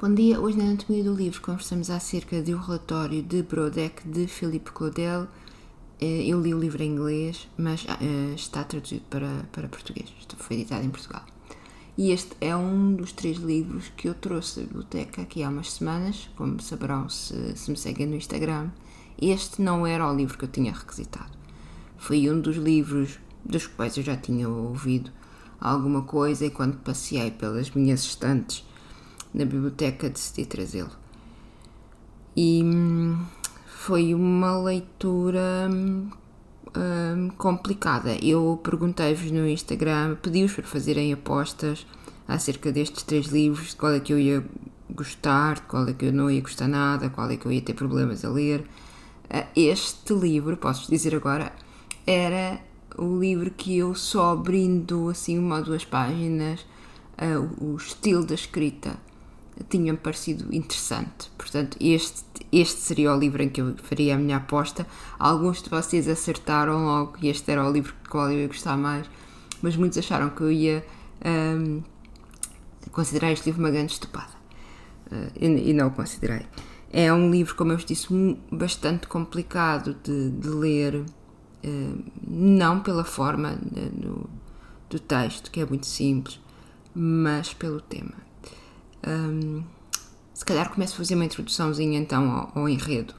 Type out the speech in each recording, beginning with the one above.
Bom dia, hoje na Anatomia do Livro conversamos acerca de um relatório de Brodeck de Philippe Claudel. Eh, eu li o livro em inglês, mas uh, está traduzido para, para português. Foi editado em Portugal. E este é um dos três livros que eu trouxe da biblioteca aqui há umas semanas, como saberão se, se me seguem no Instagram. Este não era o livro que eu tinha requisitado. Foi um dos livros dos quais eu já tinha ouvido alguma coisa e quando passei pelas minhas estantes na biblioteca decidi trazê-lo. E hum, foi uma leitura hum, complicada. Eu perguntei-vos no Instagram, pedi-vos para fazerem apostas acerca destes três livros, de qual é que eu ia gostar, de qual é que eu não ia gostar nada, qual é que eu ia ter problemas a ler. Ah, este livro, posso dizer agora, era o livro que eu só abrindo assim uma ou duas páginas, uh, o estilo da escrita tinha-me parecido interessante. Portanto, este, este seria o livro em que eu faria a minha aposta. Alguns de vocês acertaram logo e este era o livro do qual eu ia gostar mais, mas muitos acharam que eu ia um, considerar este livro uma grande estupada. Uh, e, e, não o considerei. É um livro, como eu vos disse, bastante complicado de, de ler, uh, não pela forma de, do, do texto, que é muito simples, mas pelo tema. Um, se calhar começo a fazer uma introduçãozinha então ao, ao enredo.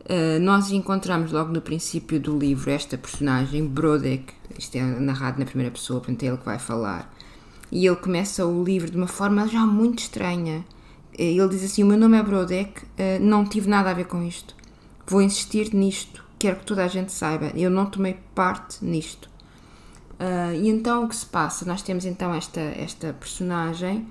Uh, nós encontramos logo no princípio do livro esta personagem, Brodek, isto é narrado na primeira pessoa, portanto é ele que vai falar, e ele começa o livro de uma forma já muito estranha. Eh, ele diz assim: O meu nome é Brodek, uh, não tive nada a ver com isto. Vou insistir nisto, quero que toda a gente saiba. Eu não tomei parte nisto. Uh, e então o que se passa? Nós temos então esta, esta personagem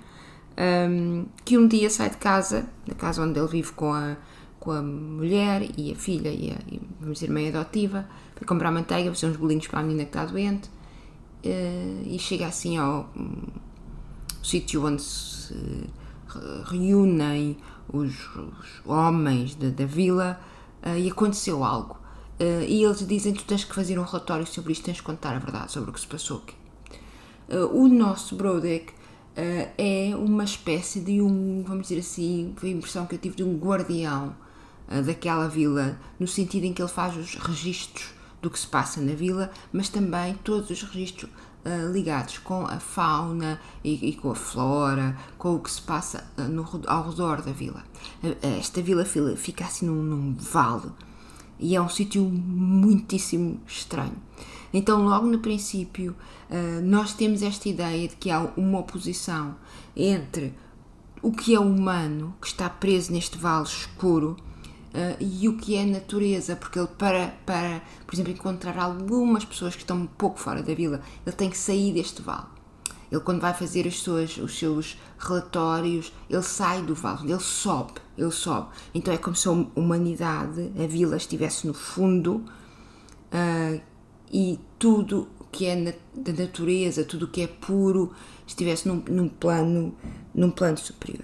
um, que um dia sai de casa, da casa onde ele vive com a, com a mulher e a filha e a, e, vamos dizer, mãe adotiva, para comprar manteiga, fazer uns bolinhos para a menina que está doente, uh, e chega assim ao um, sítio onde se reúnem os, os homens da, da vila uh, e aconteceu algo. Uh, e eles dizem: Tu tens que fazer um relatório sobre isto, tens que contar a verdade sobre o que se passou aqui. o nosso Brodek é uma espécie de um, vamos dizer assim, foi a impressão que eu tive de um guardião uh, daquela vila, no sentido em que ele faz os registros do que se passa na vila, mas também todos os registros uh, ligados com a fauna e, e, com a flora, com o que se passa no, ao redor da vila. esta vila fica assim num, num vale e é um sítio muitíssimo estranho. Então, logo no princípio, eh, nós temos esta ideia de que há uma oposição entre o que é humano, que está preso neste vale escuro, Uh, e o que é natureza, porque ele para, para, por exemplo, encontrar algumas pessoas que estão um pouco fora da vila, ele tem que sair deste vale. Ele quando vai fazer as suas, os seus relatórios, ele sai do vale, ele sobe, ele sobe. Então é como se a humanidade, a vila estivesse no fundo uh, e tudo que é na, da natureza, tudo que é puro, estivesse num, num, plano, num plano superior.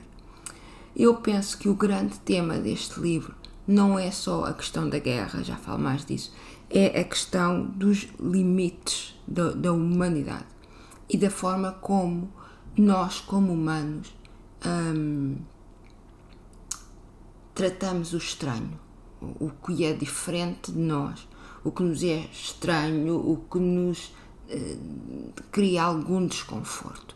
Eu penso que o grande tema deste livro não é só a questão da guerra, já falo mais disso, é a questão dos limites da, da humanidade e da forma como nós, como humanos, hum, tratamos o estranho, o que é diferente de nós, o que nos é estranho, o que nos eh, cria algum desconforto.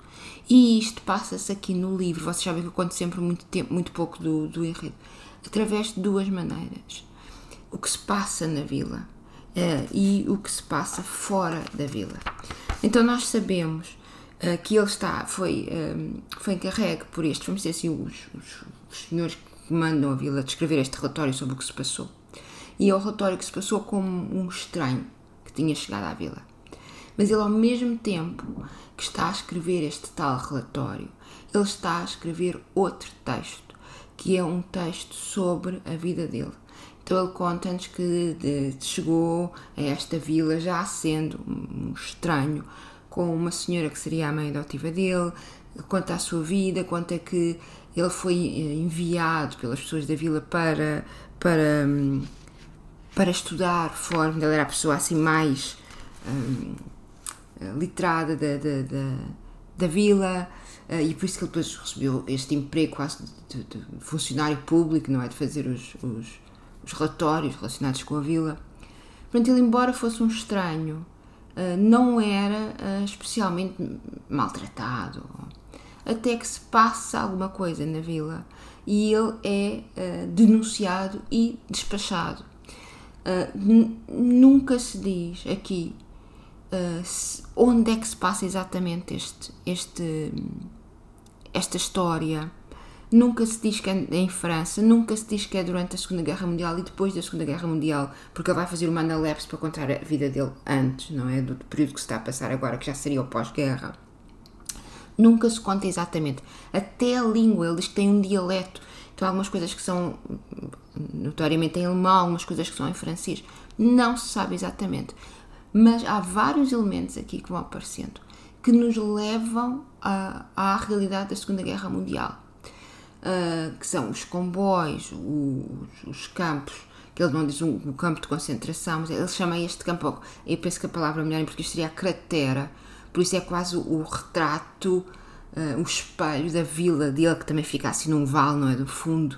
E isto passa-se aqui no livro, vocês sabem que eu conto sempre muito, tempo, muito pouco do, do enredo, através de duas maneiras. O que se passa na vila uh, e o que se passa fora da vila. Então nós sabemos uh, que ele está, foi, foi encarregue por este, vamos dizer assim, os, os, os senhores que mandam a vila descrever este relatório sobre o que se passou. E é o relatório que se passou como um estranho que tinha chegado à vila mas ele, ao mesmo tempo que está a escrever este tal relatório, ele está a escrever outro texto, que é um texto sobre a vida dele. Então ele conta-nos que de, chegou a esta vila já sendo um estranho, com uma senhora que seria a mãe adotiva dele, conta a sua vida, conta que ele foi eh, enviado pelas pessoas da vila para, para, hum, para estudar fora, ele era a pessoa assim mais hum, literada da, da, da, da vila, Uh, e por isso que ele depois recebeu este emprego quase de, de, de funcionário público, não é? De fazer os, os, os, relatórios relacionados com a vila. Portanto, ele, embora fosse um estranho, uh, não era uh, especialmente maltratado. Até que se passa alguma coisa na vila e ele é denunciado e despachado. Nunca se diz aqui uh, onde é que se passa exatamente este, este, esta história. Nunca se diz que é em França, nunca se diz que é durante a Segunda Guerra Mundial e depois da Segunda Guerra Mundial, porque ele vai fazer uma analepse para contar a vida dele antes, não é? Do período que se está a passar agora, que já seria o pós-guerra. Nunca se conta exatamente. Até a língua, ele diz que tem um dialeto. Então, algumas coisas que são notoriamente em alemão, algumas coisas que são em francês. Não se sabe exatamente. Mas há vários elementos aqui que vão aparecendo que nos levam à, à realidade da Segunda Guerra Mundial, uh, que são os comboios, os, os campos, que ele não diz um, um, campo de concentração, mas ele chama este campo, eu penso que a palavra melhor em português seria a cratera, por isso é quase o, o retrato, uh, o espelho da vila dele, que também fica assim num vale, não é? Do fundo.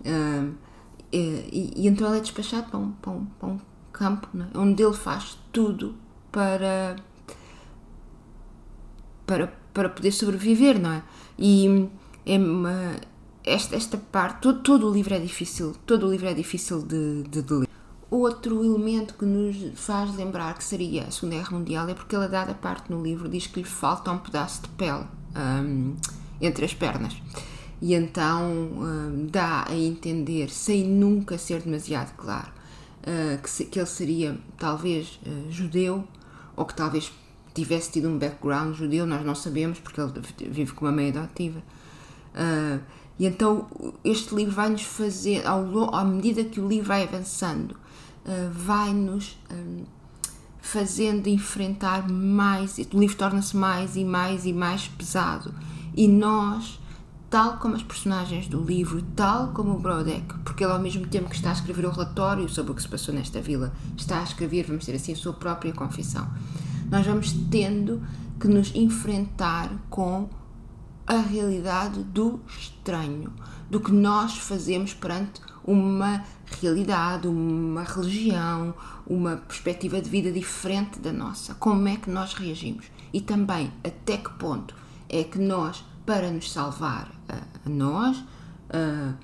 Uh, e, e, então ele é despachado para um, para um, para um campo, é? onde ele faz tudo para, para, para poder sobreviver, não é? E é uma, esta, esta parte, todo, todo o livro é difícil, todo o livro é difícil de, de, de ler. Outro elemento que nos faz lembrar que seria a Segunda Guerra Mundial é porque ele, a dada parte no livro, diz que lhe falta um pedaço de pele um, entre as pernas. E então um, dá a entender, sem nunca ser demasiado claro, uh, que, se, que, ele seria talvez uh, judeu ou que talvez tivesse tido um background judeu, nós não sabemos porque ele vive com uma mãe adotiva. Uh, e então este livro vai-nos fazer, ao, à medida que o livro vai avançando, vai-nos um, fazendo enfrentar mais, o livro torna-se mais e mais e mais pesado. E nós tal como as personagens do livro, tal como o Brodeck, porque ele ao mesmo tempo que está a escrever o relatório sobre o que se passou nesta vila, está a escrever, vamos dizer assim, a sua própria confissão. Nós vamos tendo que nos enfrentar com a realidade do estranho, do que nós fazemos perante uma realidade, uma religião, uma perspectiva de vida diferente da nossa. Como é que nós reagimos? E também até que ponto é que nós para nos salvar a, nós, uh,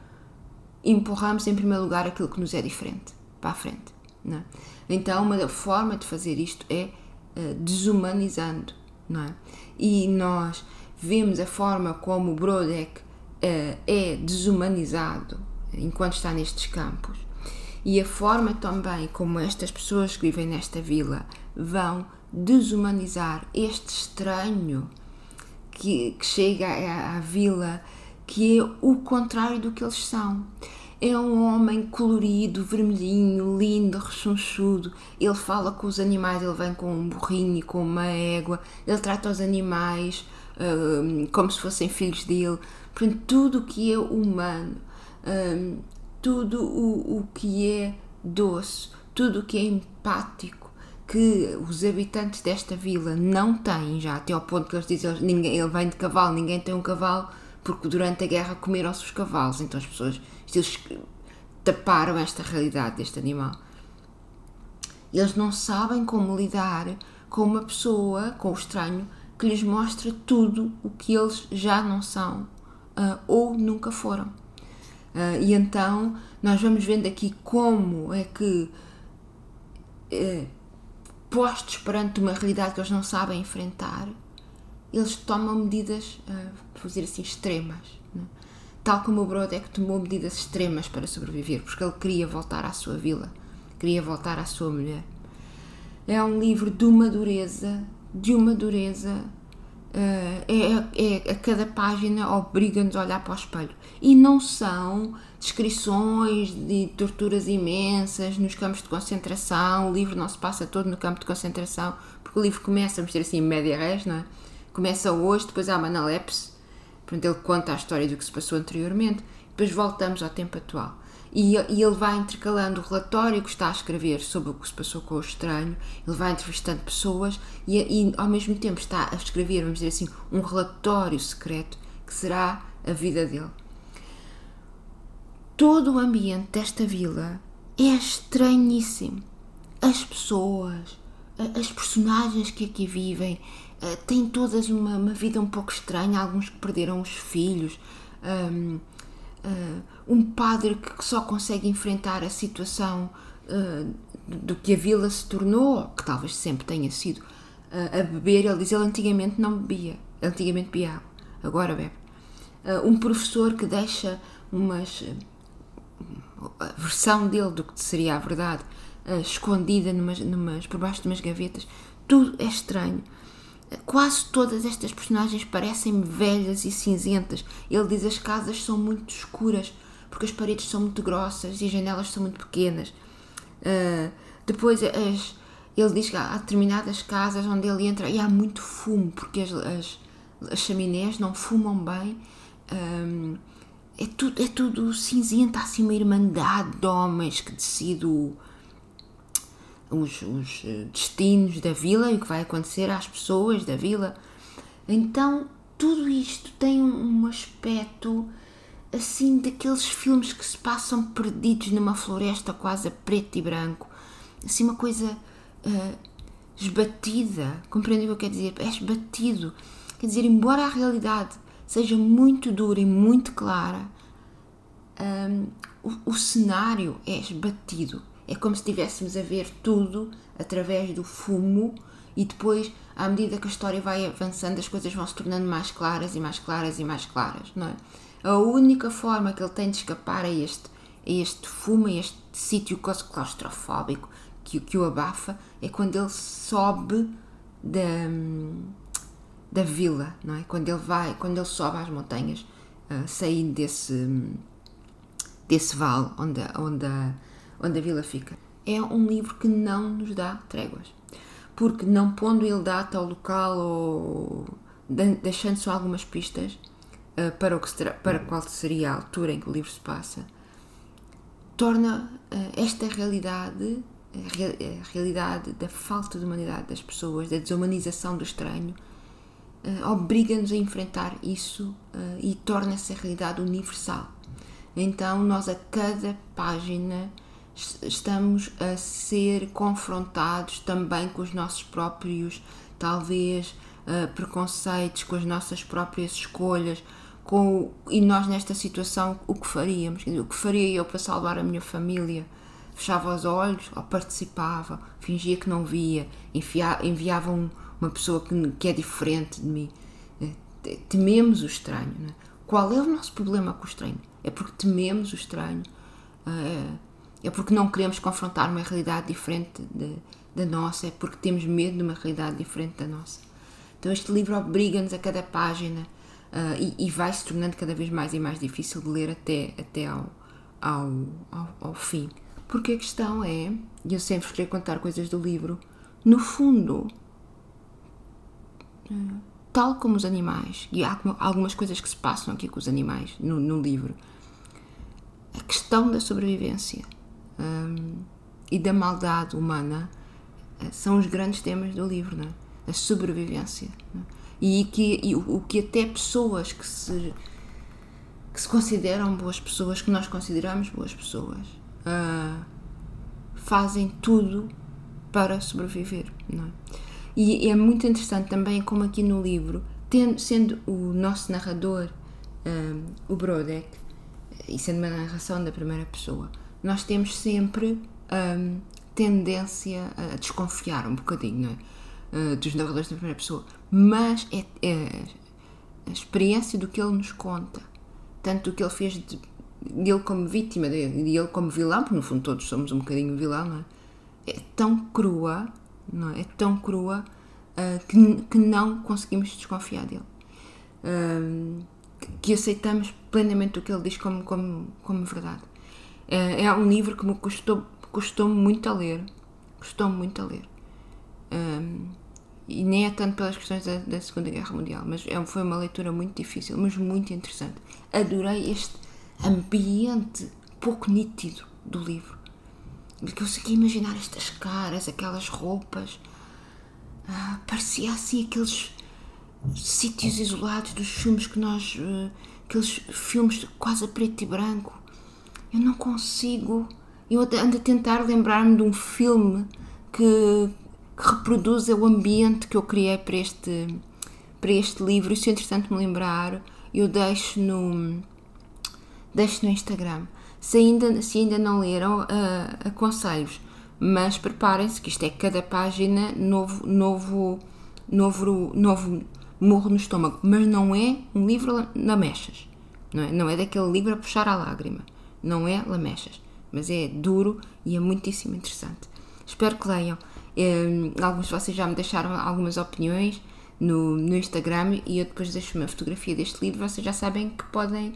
empurramos em primeiro lugar aquilo que nos é diferente para a frente. É? Então, uma forma de fazer isto é uh, desumanizando. Não é? E nós vemos a forma como o Brodeck uh, é desumanizado enquanto está nestes campos e a forma também como estas pessoas que vivem nesta vila vão desumanizar este estranho que, que chega à, à vila, que é o contrário do que eles são. É um homem colorido, vermelhinho, lindo, rechonchudo. Ele fala com os animais, ele vem com um burrinho e com uma égua. Ele trata os animais um, como se fossem filhos dele. Portanto, tudo o que é humano, um, tudo o, o que é doce, tudo o que é empático, que os habitantes desta vila não têm já, até ao ponto que eles dizem ninguém, ele vem de cavalo, ninguém tem um cavalo, porque durante a guerra comeram-se os cavalos, então as pessoas eles taparam esta realidade deste animal. Eles não sabem como lidar com uma pessoa, com o estranho, que lhes mostra tudo o que eles já não são uh, ou nunca foram. Uh, e então nós vamos vendo aqui como é que uh, postos perante uma realidade que eles não sabem enfrentar, eles tomam medidas, uh, vou dizer assim, extremas. Né? Tal como o Brodeck tomou medidas extremas para sobreviver, porque ele queria voltar à sua vila, queria voltar à sua mulher. É um livro de uma dureza, de uma dureza é, é, a cada página obriga-nos a olhar para o espelho. E não são descrições de torturas imensas nos campos de concentração, o livro não se passa todo no campo de concentração, porque o livro começa, vamos dizer assim, média res, não é? Começa hoje, depois há Manalepse, portanto ele conta a história do que se passou anteriormente, depois voltamos ao tempo atual. E, e, ele vai intercalando o relatório que está a escrever sobre o que se passou com o estranho, ele vai entrevistando pessoas e, e ao mesmo tempo está a escrever, vamos dizer assim, um relatório secreto que será a vida dele. Todo o ambiente desta vila é estranhíssimo. As pessoas, as personagens que aqui vivem, eh, têm todas uma, uma vida um pouco estranha, alguns que perderam os filhos. Um, uh, um padre que só consegue enfrentar a situação uh, do que a vila se tornou, que talvez sempre tenha sido, uh, a beber. Ele diz: ele antigamente não bebia, antigamente bebia água, agora bebe. um professor que deixa umas. a versão dele do que seria a verdade escondida numas, numas, por baixo de umas gavetas. Tudo é estranho. Quase todas estas personagens parecem velhas e cinzentas. Ele diz as casas são muito escuras porque as paredes são muito grossas e as janelas são muito pequenas. Uh, depois as, ele diz que há determinadas casas onde ele entra e há muito fumo porque as, as, as chaminés não fumam bem. Um, é tudo, é tudo cinzento, há assim uma irmandade de homens que decide os, os eh, destinos da vila e o que vai acontecer às pessoas da vila. Então, tudo isto tem um aspecto assim daqueles filmes que se passam perdidos numa floresta quase a preto e branco. Assim, uma coisa uh, esbatida. Compreendem o que eu quero dizer? É esbatido. Quer dizer, embora a realidade seja muito dura e muito clara, um, o, o cenário é esbatido é como se estivéssemos a ver tudo através do fumo e depois, à medida que a história vai avançando, as coisas vão se tornando mais claras e mais claras e mais claras, não é? A única forma que ele tem de escapar a este, a este fumo, a este sítio claustrofóbico que, que o abafa, é quando ele sobe da, da vila, não é? Quando ele vai, quando ele sobe às montanhas, uh, saindo desse, desse vale onde, onde a onde a vila fica. É um livro que não nos dá tréguas, porque não pondo ele data ao local ou deixando só algumas pistas uh, para, o que terá, para qual seria a altura em que o livro se passa, torna uh, esta realidade, a, realidade da falta de humanidade das pessoas, da desumanização do estranho, uh, obriga-nos a enfrentar isso e torna essa realidade universal. Então, nós a cada página estamos a ser confrontados também com os nossos próprios, talvez, uh, preconceitos, com as nossas próprias escolhas. Com, e nós, nesta situação, o que faríamos? O que faria eu para salvar a minha família? Fechava os olhos ou participava? Fingia que não via? Enviava, enviava um, uma pessoa que, que é diferente de mim? Eh, tememos o estranho. É? Qual é o nosso problema com o estranho? É porque tememos o estranho. Uh, é porque não queremos confrontar uma realidade diferente da nossa, é porque temos medo de uma realidade diferente da nossa. Então este livro obriga-nos a cada página uh, e, e, vai se tornando cada vez mais e mais difícil de ler até, até ao, ao, ao, ao fim. Porque a questão é, e eu sempre queria contar coisas do livro, no fundo, tal como os animais, e há algumas coisas que se passam aqui com os animais no, no livro, a questão da sobrevivência um, e da maldade humana eh, são os grandes temas do livro, não é? a sobrevivência. É? E, que, e o, o, que até pessoas que se, que se consideram boas pessoas, que nós consideramos boas pessoas, uh, fazem tudo para sobreviver. Não é? E é muito interessante também como aqui no livro, tendo, sendo o nosso narrador um, o Brodek, e sendo uma narração da primeira pessoa, nós temos sempre um, tendência a desconfiar um bocadinho é? uh, dos narradores da primeira pessoa, mas é, é, a experiência do que ele nos conta, tanto do que ele fez de, dele como vítima, de, ele como vilão, porque no fundo todos somos um bocadinho vilão, não é? é tão crua, não é? é tão crua uh, que, que não conseguimos desconfiar dele. Um, que aceitamos plenamente o que ele diz como, como, como verdade. É, é um livro que me custou, custou muito a ler. Custou muito a ler. Um, e nem é tanto pelas questões da, da, Segunda Guerra Mundial, mas é, foi uma leitura muito difícil, mas muito interessante. Adorei este ambiente pouco nítido do livro. Porque eu consegui imaginar estas caras, aquelas roupas. Ah, parecia assim aqueles sítios isolados dos filmes que nós. Uh, aqueles filmes quase a preto e branco. Eu não consigo. Eu ando a tentar lembrar-me de um filme que, que reproduza o ambiente que eu criei para este, para este livro. E se entretanto me lembrar, eu deixo no, deixo no Instagram. Se ainda, se ainda não leram, uh, aconselho-vos. Mas preparem-se que isto é cada página novo, novo, novo, novo morro no estômago. Mas não é um livro lamechas. Não é, não é daquele livro a puxar a lágrima. Não é lamechas. Mas é duro e é muitíssimo interessante. Espero que leiam. Um, alguns de vocês já me deixaram algumas opiniões no, no Instagram e eu depois deixo uma fotografia deste livro. Vocês já sabem que podem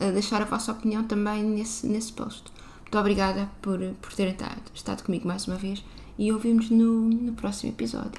a deixar a vossa opinião também nesse, nesse post. Muito obrigada por, por terem estado comigo mais uma vez e ouvimos no, no próximo episódio.